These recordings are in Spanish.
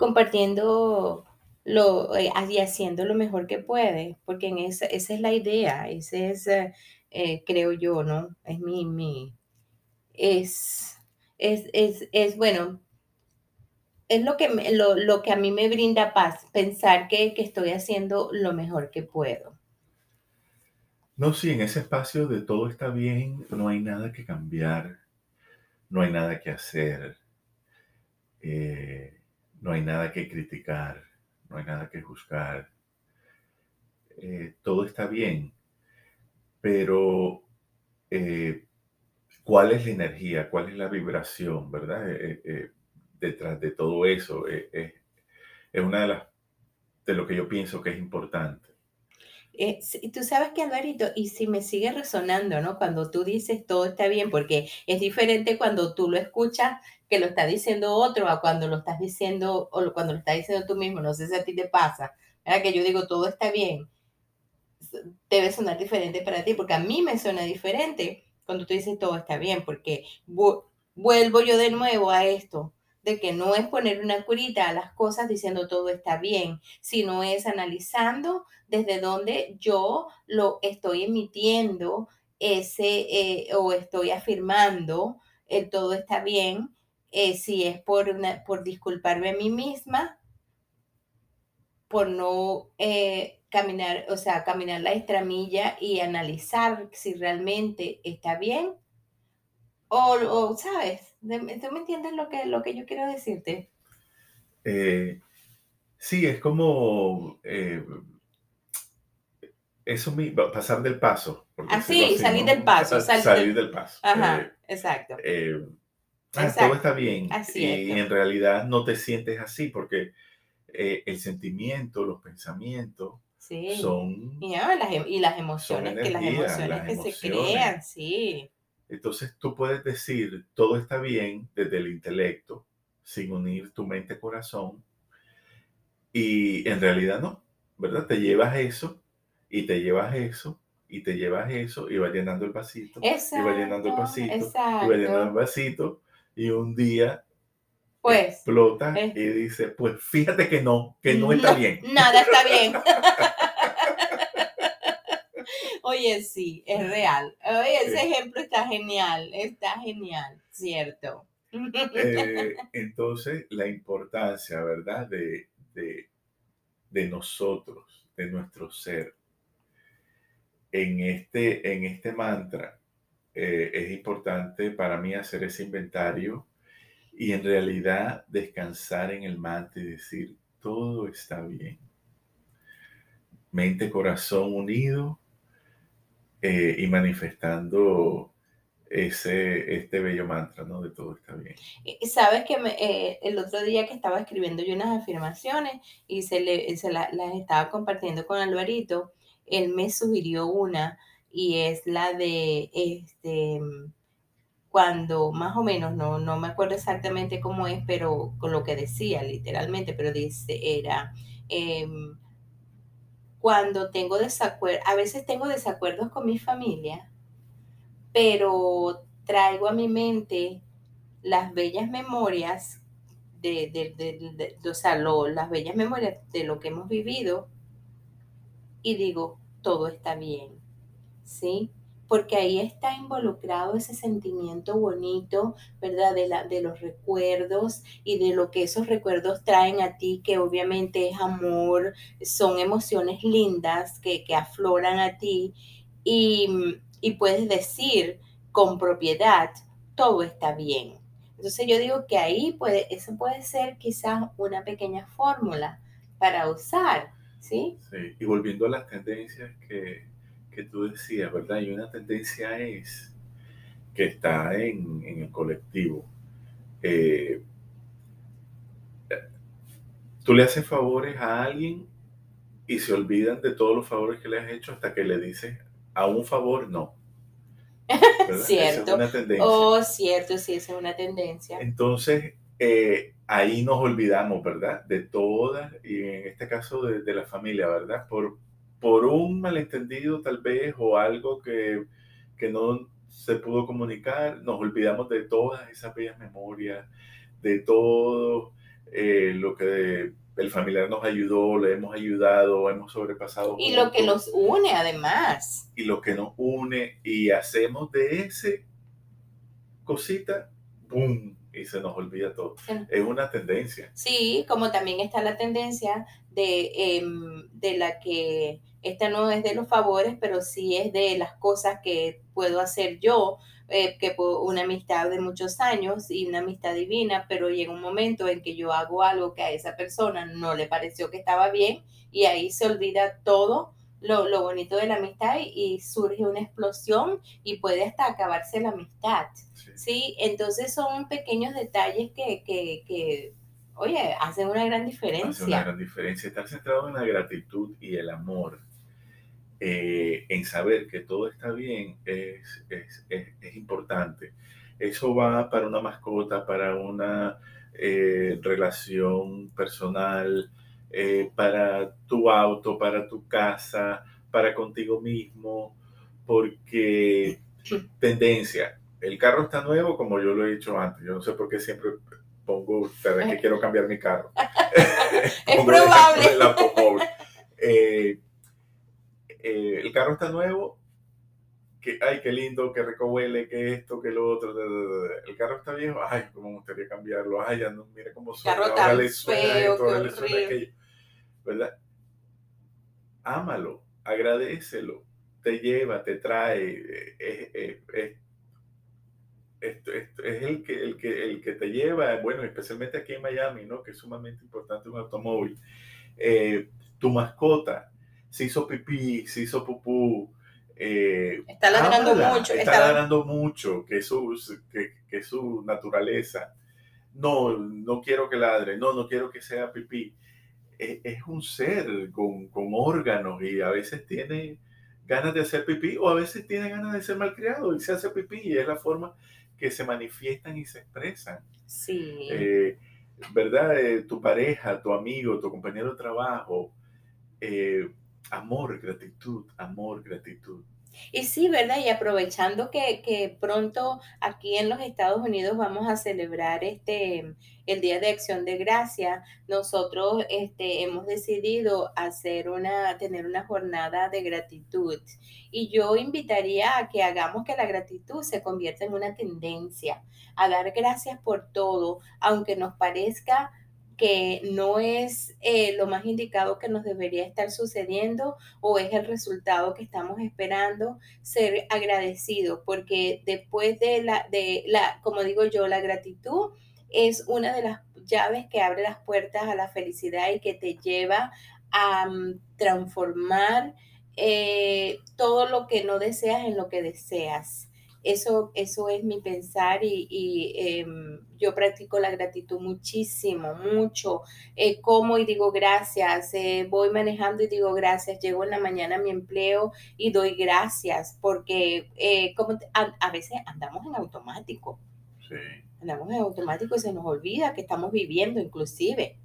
compartiendo lo, eh, y haciendo lo mejor que puede, porque en esa, esa es la idea, ese es, eh, eh, creo yo, ¿no? Es mi, mi, es, es, es, es bueno, es lo que, lo, lo, que a mí me brinda paz, pensar que, que estoy haciendo lo mejor que puedo. No, sí, en ese espacio de todo está bien, no hay nada que cambiar, no hay nada que hacer, eh, no hay nada que criticar, no hay nada que juzgar. Eh, todo está bien, pero eh, ¿cuál es la energía? ¿Cuál es la vibración, verdad? detrás de todo eso es una de las de lo que yo pienso que es importante. Eh, tú sabes que Alvarito, y si me sigue resonando, ¿no? Cuando tú dices todo está bien, porque es diferente cuando tú lo escuchas que lo está diciendo otro a cuando lo estás diciendo o cuando lo estás diciendo tú mismo, no sé si a ti te pasa, ¿verdad? Que yo digo todo está bien, debe sonar diferente para ti, porque a mí me suena diferente cuando tú dices todo está bien, porque vuelvo yo de nuevo a esto, de que no es poner una curita a las cosas diciendo todo está bien, sino es analizando desde donde yo lo estoy emitiendo ese eh, o estoy afirmando el todo está bien, eh, si es por, una, por disculparme a mí misma, por no eh, caminar, o sea, caminar la extramilla y analizar si realmente está bien o, ¿sabes? ¿Tú me entiendes lo que, lo que yo quiero decirte? Eh, sí, es como eh, eso mismo, pasar del paso. Ah, sí, salir del paso. Salir, del paso. Ajá, eh, exacto. Ah, todo está bien. y en realidad no te sientes así porque el sentimiento, los pensamientos son... Y, las, em, y las emociones, que las emociones que se crean, sí. Entonces tú puedes decir, todo está bien desde el intelecto, sin unir tu mente-corazón, y en realidad no, ¿verdad? Te llevas eso, y te llevas eso, y te llevas eso, y va llenando el vasito, y va llenando el vasito, y va llenando el vasito, y un día pues, explota y dice, pues fíjate que no, que no está bien. Nada está bien. Oye, sí, es real. Oye, ese ejemplo está genial, está genial, cierto. Eh, entonces, la importancia, ¿verdad? De, de, nosotros, de nuestro ser, en este, en este mantra, eh, es importante para mí hacer ese inventario y en realidad descansar en el mantra y decir, todo está bien. Mente, corazón unido, eh, y manifestando ese, este bello mantra, ¿no? De todo está bien. Sabes que eh, el otro día que estaba escribiendo yo unas afirmaciones y se, le, se las estaba compartiendo con Alvarito, él me sugirió una y es la de este cuando más o menos, no, no me acuerdo exactamente cómo es, pero con lo que decía literalmente, pero dice, era, em, cuando tengo desacuerdos, a veces tengo desacuerdos con mi familia, pero traigo a mi mente las bellas memorias de, de, de, de o sea, las bellas memorias de lo que hemos vivido y digo, todo está bien, ¿sí? Porque ahí está involucrado ese sentimiento bonito, ¿verdad? De, la, de los recuerdos y de lo que esos recuerdos traen a ti, que obviamente es amor, son emociones lindas que, afloran a ti y, y puedes decir con propiedad, todo está bien. Entonces yo digo que ahí puede, eso puede ser quizás una pequeña fórmula para usar, ¿sí? Sí, y volviendo a las tendencias que, que tú decías, ¿verdad? Y una tendencia es que está en, el colectivo. Eh, tú le haces favores a alguien y se olvidan de todos los favores que le has hecho hasta que le dices a un favor no. cierto. es una tendencia. Oh, cierto, sí, esa es una tendencia. Entonces, eh, ahí nos olvidamos, ¿verdad? De todas, y en este caso de, de la familia, ¿verdad? Por, por un malentendido tal vez o algo que, no se pudo comunicar, nos olvidamos de todas esas bellas memorias, de todo eh, lo que el familiar nos ayudó, le hemos ayudado, hemos sobrepasado. Y lo que nos une además. Y lo que nos une y hacemos de ese cosita, ¡boom! Y se nos olvida todo. Es una tendencia. Sí, como también está la tendencia de, em, de la que esta no es de los favores, pero sí es de las cosas que puedo hacer yo eh, que por una amistad de muchos años y una amistad divina, pero llega un momento en que yo hago algo que a esa persona no le pareció que estaba bien y ahí se olvida todo lo, lo bonito de la amistad y, surge una explosión y puede hasta acabarse la amistad. Sí, entonces son pequeños detalles que, que, que oye, hacen una gran diferencia. Hacen una gran diferencia. Estar centrado en la gratitud y el amor eh, en saber que todo está bien es, es, importante. Eso va para una mascota, para una eh, relación personal, eh, para tu auto, para tu casa, para contigo mismo, porque tendencia, el carro está nuevo como yo lo he dicho antes, yo no sé por qué siempre pongo que quiero cambiar mi carro. es probable. La, eh, el carro está nuevo, que, ay, qué lindo, que rico huele, que esto, que lo otro, el carro está viejo, ay, cómo me gustaría cambiarlo, ay, ya no, mira cómo suena, ahora le suena esto, le suena aquello, ¿verdad? Ámalo, agradecelo, te lleva, te trae, es, el, que, el, que, el que te lleva, bueno, especialmente aquí en Miami, ¿no? Que es sumamente importante un automóvil. Eh, tu mascota, se hizo pipí, se hizo pupú. Eh, está ladrando mucho. Está, ladrando mucho, que es, su, que, su naturaleza. No, no quiero que ladre, no, no quiero que sea pipí. Es, es un ser con, con, órganos y a veces tiene ganas de hacer pipí o a veces tiene ganas de ser malcriado y se hace pipí y es la forma que se manifiestan y se expresan. Sí. Eh, ¿Verdad? Eh, tu pareja, tu amigo, tu compañero de trabajo, eh, Amor, gratitud, amor, gratitud. Y sí, ¿verdad? Y aprovechando que, pronto aquí en los Estados Unidos vamos a celebrar este el Día de Acción de Gracia, nosotros este, hemos decidido hacer una, tener una jornada de gratitud. Y yo invitaría a que hagamos que la gratitud se convierta en una tendencia, a dar gracias por todo, aunque nos parezca que no es eh, lo más indicado que nos debería estar sucediendo o es el resultado que estamos esperando, ser agradecido, porque después de la, de la, como digo yo, la gratitud es una de las llaves que abre las puertas a la felicidad y que te lleva a mm, transformar eh, todo lo que no deseas en lo que deseas. Eso, eso es mi pensar y, em, yo practico la gratitud muchísimo, mucho. Eh, como y digo gracias, eh, voy manejando y digo gracias, llego en la mañana a mi empleo y doy gracias, porque eh, como a, veces andamos en automático. Sí. Andamos en automático y se nos olvida que estamos viviendo inclusive.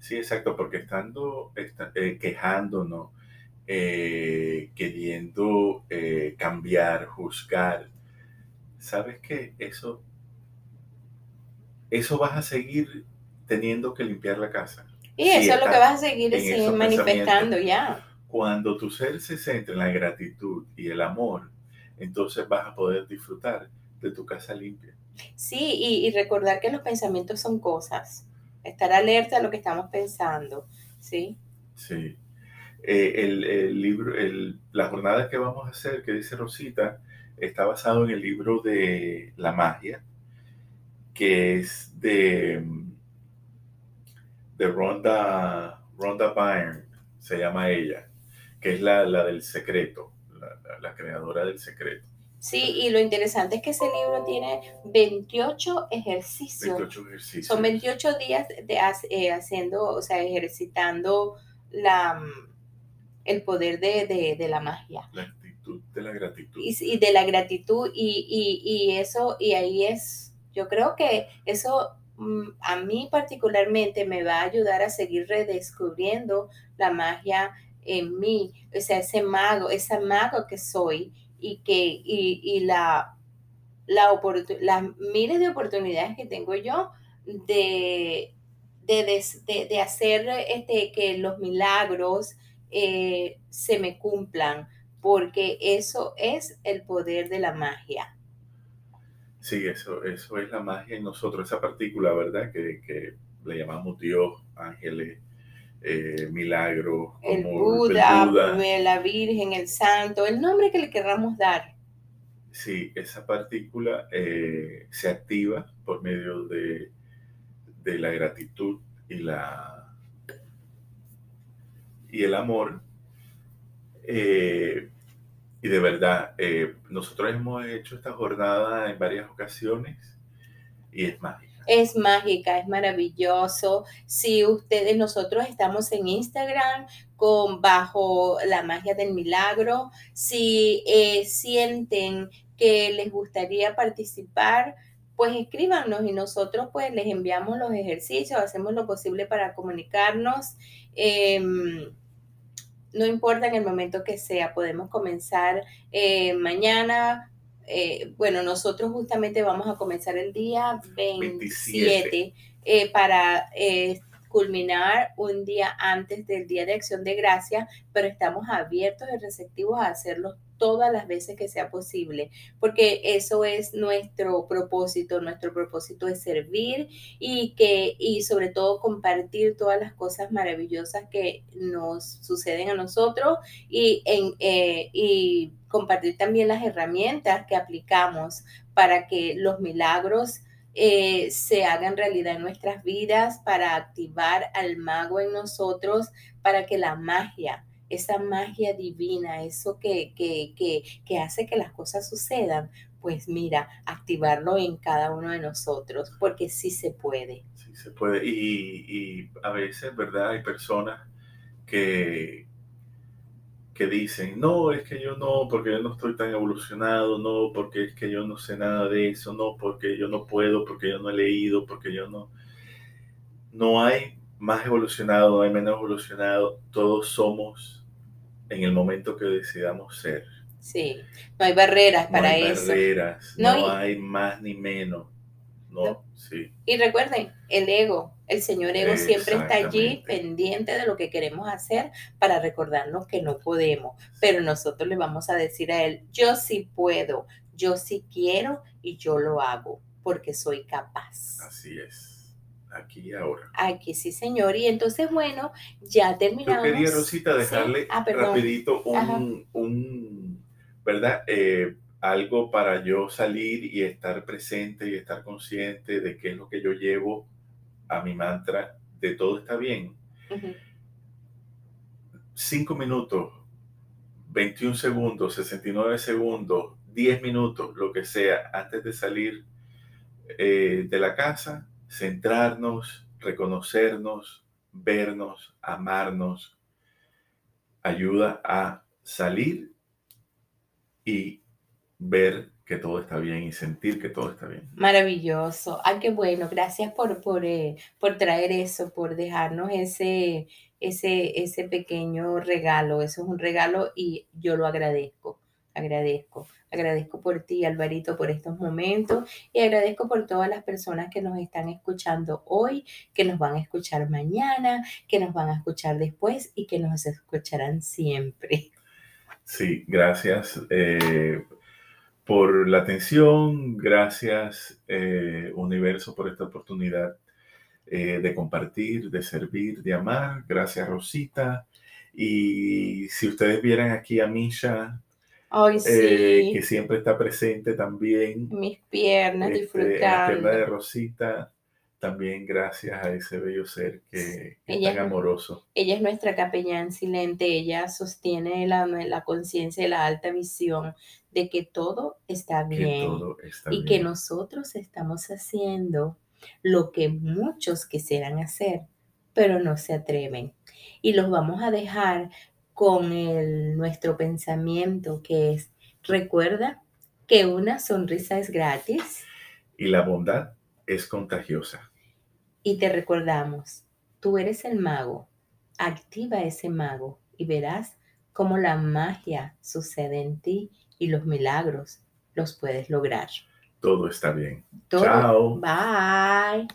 Sí, exacto, porque estando quejándonos, queriendo cambiar, juzgar, ¿sabes qué? Eso, eso vas a seguir teniendo que limpiar la casa. Y eso es lo que vas a seguir manifestando ya. Cuando tu ser se centra en la gratitud y el amor, entonces vas a poder disfrutar de tu casa limpia. Sí, y, recordar que los pensamientos son cosas. Estar alerta a lo que estamos pensando, ¿sí? Sí. Eh, el, libro, el, la jornada que vamos a hacer, que dice Rosita, está basado en el libro de La magia, que es de, de Rhonda, Rhonda Byrne, se llama ella, que es la, del secreto, la, creadora del secreto. Sí, y lo interesante es que ese libro tiene 28 ejercicios. 28 ejercicios. Son 28 días de, eh, haciendo, o sea, ejercitando la, el poder de, de la magia de la gratitud. Y, de la gratitud y, eso, y ahí es, yo creo que eso mm, a mí particularmente me va a ayudar a seguir redescubriendo la magia en mí, o sea, ese mago, ese mago que soy y que, y, la, la las miles de oportunidades que tengo yo de, de, de- de hacer este, que los milagros eh, se me cumplan, porque eso es el poder de la magia. Sí, eso, eso es la magia en nosotros, esa partícula, ¿verdad? Que, que le llamamos Dios, ángeles, eh, milagros, El como Buda, el Buda. la Virgen, el Santo, el nombre que le querramos dar. Sí, esa partícula eh, se activa por medio de, de la gratitud y la y el amor. Eh, y de verdad, eh, nosotros hemos hecho esta jornada en varias ocasiones y es mágica. Es mágica, es maravilloso. Si ustedes, nosotros estamos en Instagram con bajo la magia del milagro. Si eh, sienten que les gustaría participar, pues escríbanos y nosotros pues les enviamos los ejercicios, hacemos lo posible para comunicarnos. Eh, no importa en el momento que sea, podemos comenzar eh, mañana. Eh, bueno, nosotros justamente vamos a comenzar el día 27, 27. eh, para culminar un día antes del Día de Acción de Gracia, pero estamos abiertos y receptivos a hacerlo todas las veces que sea posible, porque eso es nuestro propósito, nuestro propósito es servir y que y sobre todo compartir todas las cosas maravillosas que nos suceden a nosotros y, en, eh, y compartir también las herramientas que aplicamos para que los milagros eh, se hagan realidad en nuestras vidas, para activar al mago en nosotros, para que la magia esa magia divina, eso que, que, que, que hace que las cosas sucedan, pues mira, activarlo en cada uno de nosotros, porque sí se puede. Sí, se puede. Y, a veces, ¿verdad? Hay personas que, que dicen, no, es que yo no, porque yo no estoy tan evolucionado, no, porque es que yo no sé nada de eso, no, porque yo no puedo, porque yo no he leído, porque yo no... No hay más evolucionado, no hay menos evolucionado, todos somos en el momento que decidamos ser. Sí, no hay barreras No para hay eso. barreras, No, no, hay más ni menos. No, No. sí, Y recuerden, el ego, el señor ego siempre está allí pendiente de lo que queremos hacer para recordarnos que no podemos, pero nosotros le vamos a decir a él, yo sí puedo, yo sí quiero y yo lo hago porque soy capaz. así es. Aquí y ahora. Aquí sí, señor. Y entonces, bueno, ya Yo terminamos. quería, Rosita, Sí. dejarle Ah, rapidito un, un, ¿verdad? Eh, algo para yo salir y estar presente y estar consciente de qué es lo que yo llevo a mi mantra de todo está bien. Cinco minutos, 21 segundos, 69 segundos, 10 minutos, lo que sea, antes de salir eh, de la casa, centrarnos, reconocernos, vernos, amarnos, ayuda a salir y ver que todo está bien y sentir que todo está bien. Maravilloso. Ay, qué bueno. Gracias por, por, eh, por traer eso, por dejarnos ese, ese, ese pequeño regalo. Eso es un regalo y yo lo agradezco. Agradezco. Agradezco por ti, Alvarito, por estos momentos y agradezco por todas las personas que nos están escuchando hoy, que nos van a escuchar mañana, que nos van a escuchar después y que nos escucharán siempre. Sí, gracias eh, por la atención, gracias eh, universo por esta oportunidad eh, de compartir, de servir, de amar. Gracias Rosita. Y si ustedes vieran aquí a Misha, Ay, eh, sí. que siempre está presente también, Mis piernas este, en la disfrutando. pierna de Rosita, también gracias a ese bello ser que, que es Ella tan es- amoroso. Ella es nuestra capellán silente, ella sostiene la, la conciencia y la alta visión de que todo está bien todo está y bien. que nosotros estamos haciendo lo que muchos quisieran hacer, pero no se atreven. Y los vamos a dejar con el, nuestro pensamiento que es, recuerda que una sonrisa es gratis Y la bondad es contagiosa. y te recordamos, tú eres el mago, activa ese mago y verás cómo la magia sucede en ti y los milagros los puedes lograr. Todo está bien. Todo- Chao. Bye.